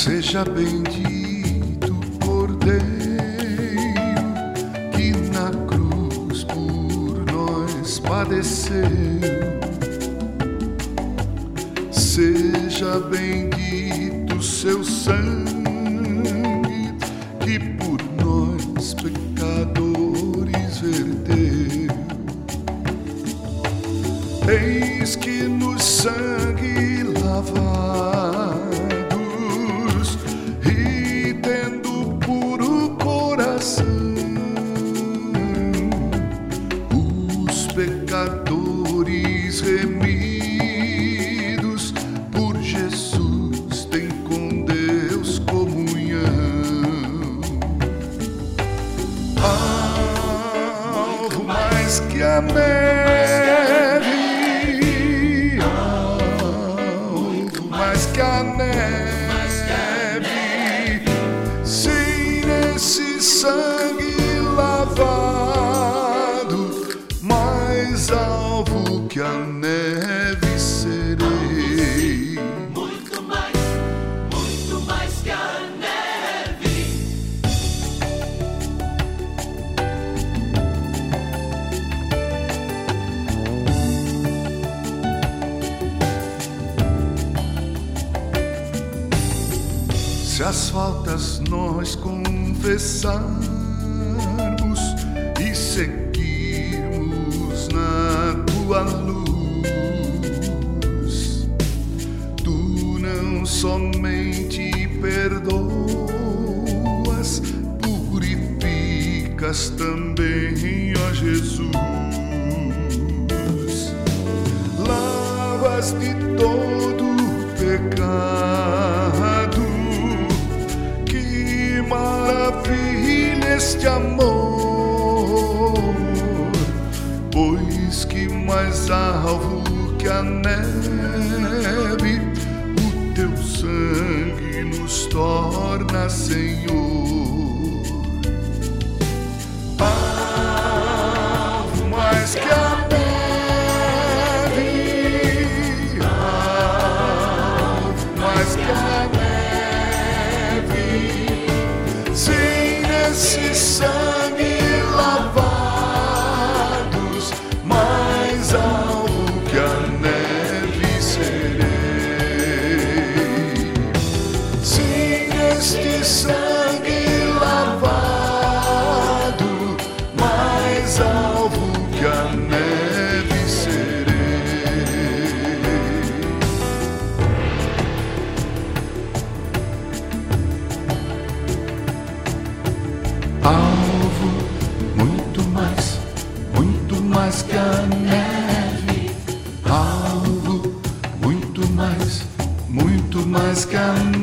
Seja bendito Cordeiro que na cruz por nós padeceu. Seja bendito seu sangue que por nós pecadores verteu. Eis que no sangue lavados pecadores remidos por Jesus têm com Deus comunhão. Algo mais que a neve, algo mais que a neve, Se as faltas nós confessarmos e seguirmos na tua luz, tu não somente perdoas, purificas também, este amor, pois que mais alvo que a neve, o teu sangue nos torna Senhor. Alaskan